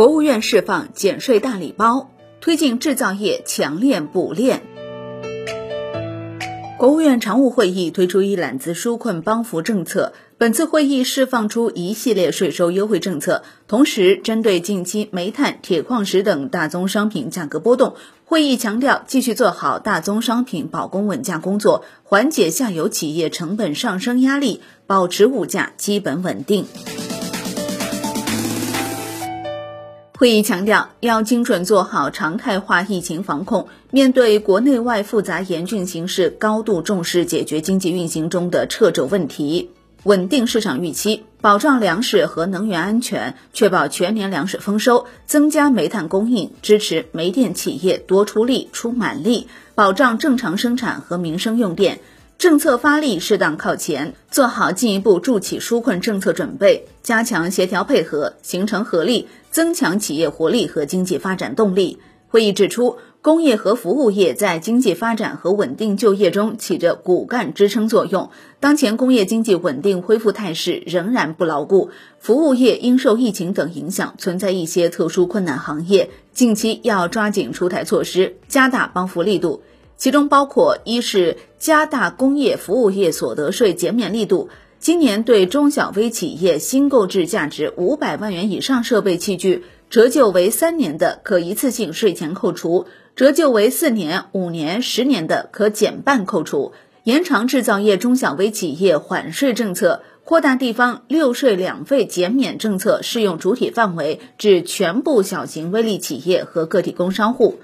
国务院释放减税大礼包，推进制造业强链补链。国务院常务会议推出一揽子纾困帮扶政策，本次会议释放出一系列税收优惠政策，同时针对近期煤炭、铁矿石等大宗商品价格波动，会议强调继续做好大宗商品保供稳价工作，缓解下游企业成本上升压力，保持物价基本稳定。会议强调，要精准做好常态化疫情防控。面对国内外复杂严峻形势，高度重视解决经济运行中的掣肘问题，稳定市场预期，保障粮食和能源安全，确保全年粮食丰收，增加煤炭供应，支持煤电企业多出力、出满力，保障正常生产和民生用电。政策发力适当靠前，做好进一步助企纾困政策准备，加强协调配合，形成合力，增强企业活力和经济发展动力。会议指出，工业和服务业在经济发展和稳定就业中起着骨干支撑作用。当前工业经济稳定恢复态势仍然不牢固，服务业因受疫情等影响存在一些特殊困难行业，近期要抓紧出台措施，加大帮扶力度。其中包括：一是加大工业服务业所得税减免力度，今年对中小微企业新购置价值五百万元以上设备器具，折旧为三年的可一次性税前扣除；折旧为四年、五年、十年的可减半扣除。延长制造业中小微企业缓税政策，扩大地方六税两费减免政策适用主体范围至全部小型微利企业和个体工商户。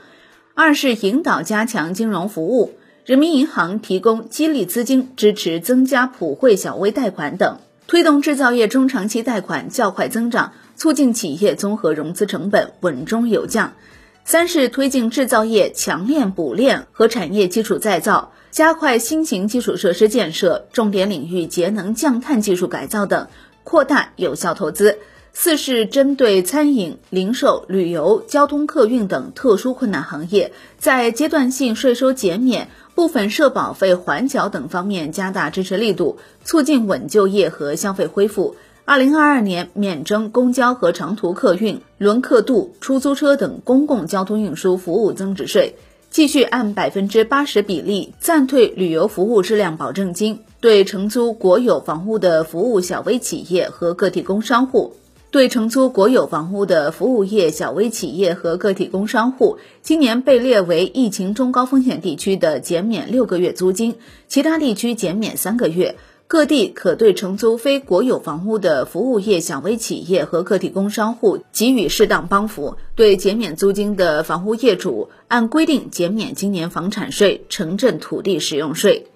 二是引导加强金融服务，人民银行提供激励资金支持增加普惠小微贷款等，推动制造业中长期贷款较快增长，促进企业综合融资成本稳中有降。三是推进制造业强链补链和产业基础再造，加快新型基础设施建设、重点领域节能降碳技术改造等，扩大有效投资。四是针对餐饮、零售、旅游、交通客运等特殊困难行业，在阶段性税收减免、部分社保费缓缴等方面加大支持力度，促进稳就业和消费恢复。二零二二年免征公交和长途客运、轮客渡、出租车等公共交通运输服务增值税，继续按百分之八十比例暂退旅游服务质量保证金，对承租国有房屋的服务小微企业和个体工商户。对承租国有房屋的服务业小微企业和个体工商户，今年被列为疫情中高风险地区的减免六个月租金，其他地区减免三个月。各地可对承租非国有房屋的服务业小微企业和个体工商户给予适当帮扶。对减免租金的房屋业主，按规定减免今年房产税、城镇土地使用税。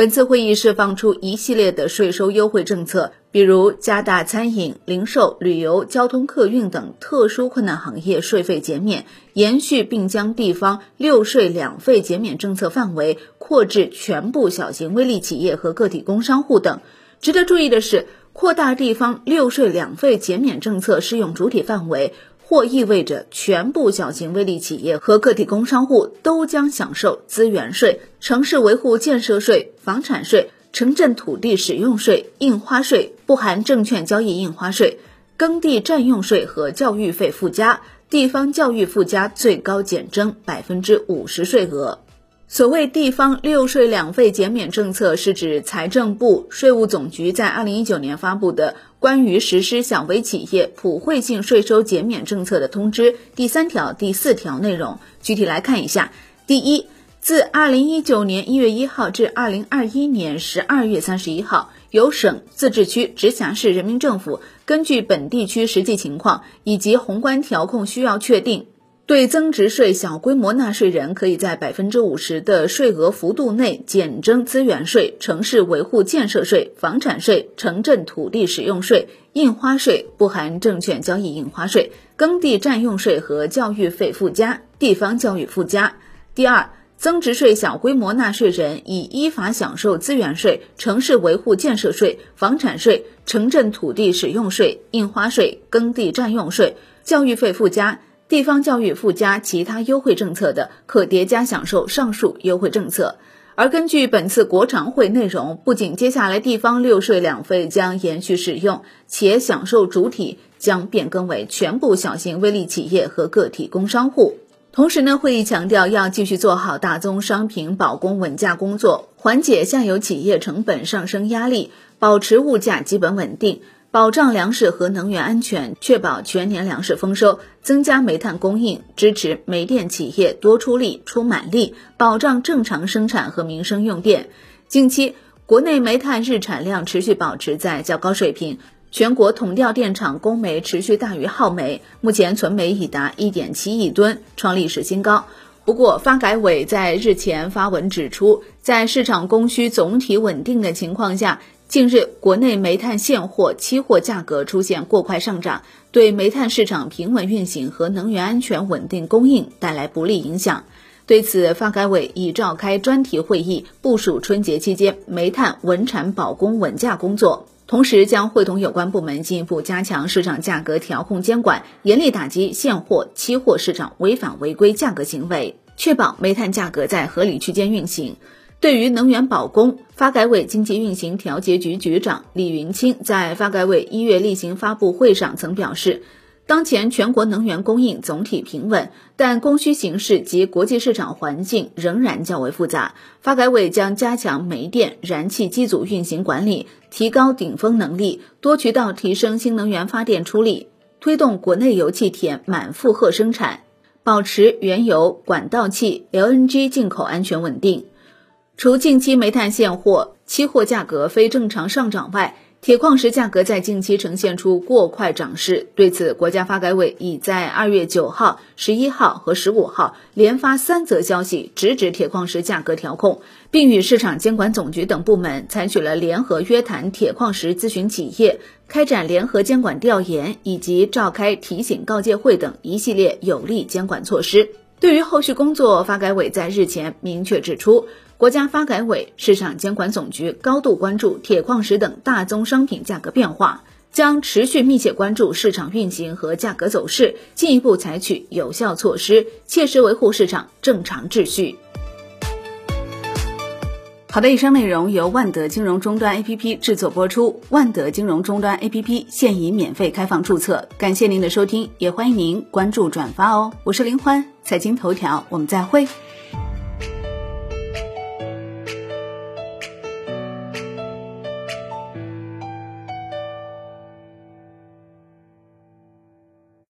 本次会议释放出一系列的税收优惠政策，比如加大餐饮、零售、旅游、交通客运等特殊困难行业税费减免，延续并将地方六税两费减免政策范围扩至全部小型微利企业和个体工商户等。值得注意的是，扩大地方六税两费减免政策适用主体范围。或意味着全部小型微利企业和个体工商户都将享受资源税、城市维护建设税、房产税、城镇土地使用税、印花税（不含证券交易印花税）、耕地占用税和教育费附加、地方教育附加最高减征百分之五十税额。所谓地方六税两费减免政策，是指财政部、税务总局在二零一九年发布的关于实施小微企业普惠性税收减免政策的通知第三条、第四条内容。具体来看一下：第一，自二零一九年一月一号至二零二一年十二月三十一号，由省、自治区、直辖市人民政府根据本地区实际情况以及宏观调控需要确定。对增值税小规模纳税人，可以在百分之五十的税额幅度内减征资源税、城市维护建设税、房产税、城镇土地使用税、印花税（不含证券交易印花税）、耕地占用税和教育费附加、地方教育附加。第二，增值税小规模纳税人已依法享受资源税、城市维护建设税、房产税、城镇土地使用税、印花税、耕地占用税、教育费附加。地方教育附加其他优惠政策的，可叠加享受上述优惠政策。而根据本次国常会内容，不仅接下来地方六税两费将延续使用，且享受主体将变更为全部小型微利企业和个体工商户。同时呢，会议强调要继续做好大宗商品保供稳价工作，缓解下游企业成本上升压力，保持物价基本稳定。保障粮食和能源安全，确保全年粮食丰收，增加煤炭供应，支持煤电企业多出力、出满力，保障正常生产和民生用电。近期，国内煤炭日产量持续保持在较高水平，全国统调电厂供煤持续大于耗煤，目前存煤已达一点七亿吨，创历史新高。不过，发改委在日前发文指出，在市场供需总体稳定的情况下。近日，国内煤炭现货、期货价格出现过快上涨，对煤炭市场平稳运行和能源安全稳定供应带来不利影响。对此，发改委已召开专题会议，部署春节期间煤炭稳产保供稳价工作，同时将会同有关部门进一步加强市场价格调控监管，严厉打击现货、期货市场违法违规价格行为，确保煤炭价格在合理区间运行。对于能源保供，发改委经济运行调节局局长李云清在发改委一月例行发布会上曾表示，当前全国能源供应总体平稳，但供需形势及国际市场环境仍然较为复杂。发改委将加强煤电、燃气机组运行管理，提高顶峰能力，多渠道提升新能源发电出力，推动国内油气田满负荷生产，保持原油、管道气、LNG 进口安全稳定。除近期煤炭现货、期货价格非正常上涨外，铁矿石价格在近期呈现出过快涨势。对此，国家发改委已在二月九号、十一号和十五号连发三则消息，直指铁矿石价格调控，并与市场监管总局等部门采取了联合约谈铁矿石咨询企业、开展联合监管调研以及召开提醒告诫会等一系列有力监管措施。对于后续工作，发改委在日前明确指出。国家发改委、市场监管总局高度关注铁矿石等大宗商品价格变化，将持续密切关注市场运行和价格走势，进一步采取有效措施，切实维护市场正常秩序。好的，以上内容由万德金融终端 APP 制作播出。万德金融终端 APP 现已免费开放注册，感谢您的收听，也欢迎您关注转发哦。我是林欢，财经头条，我们再会。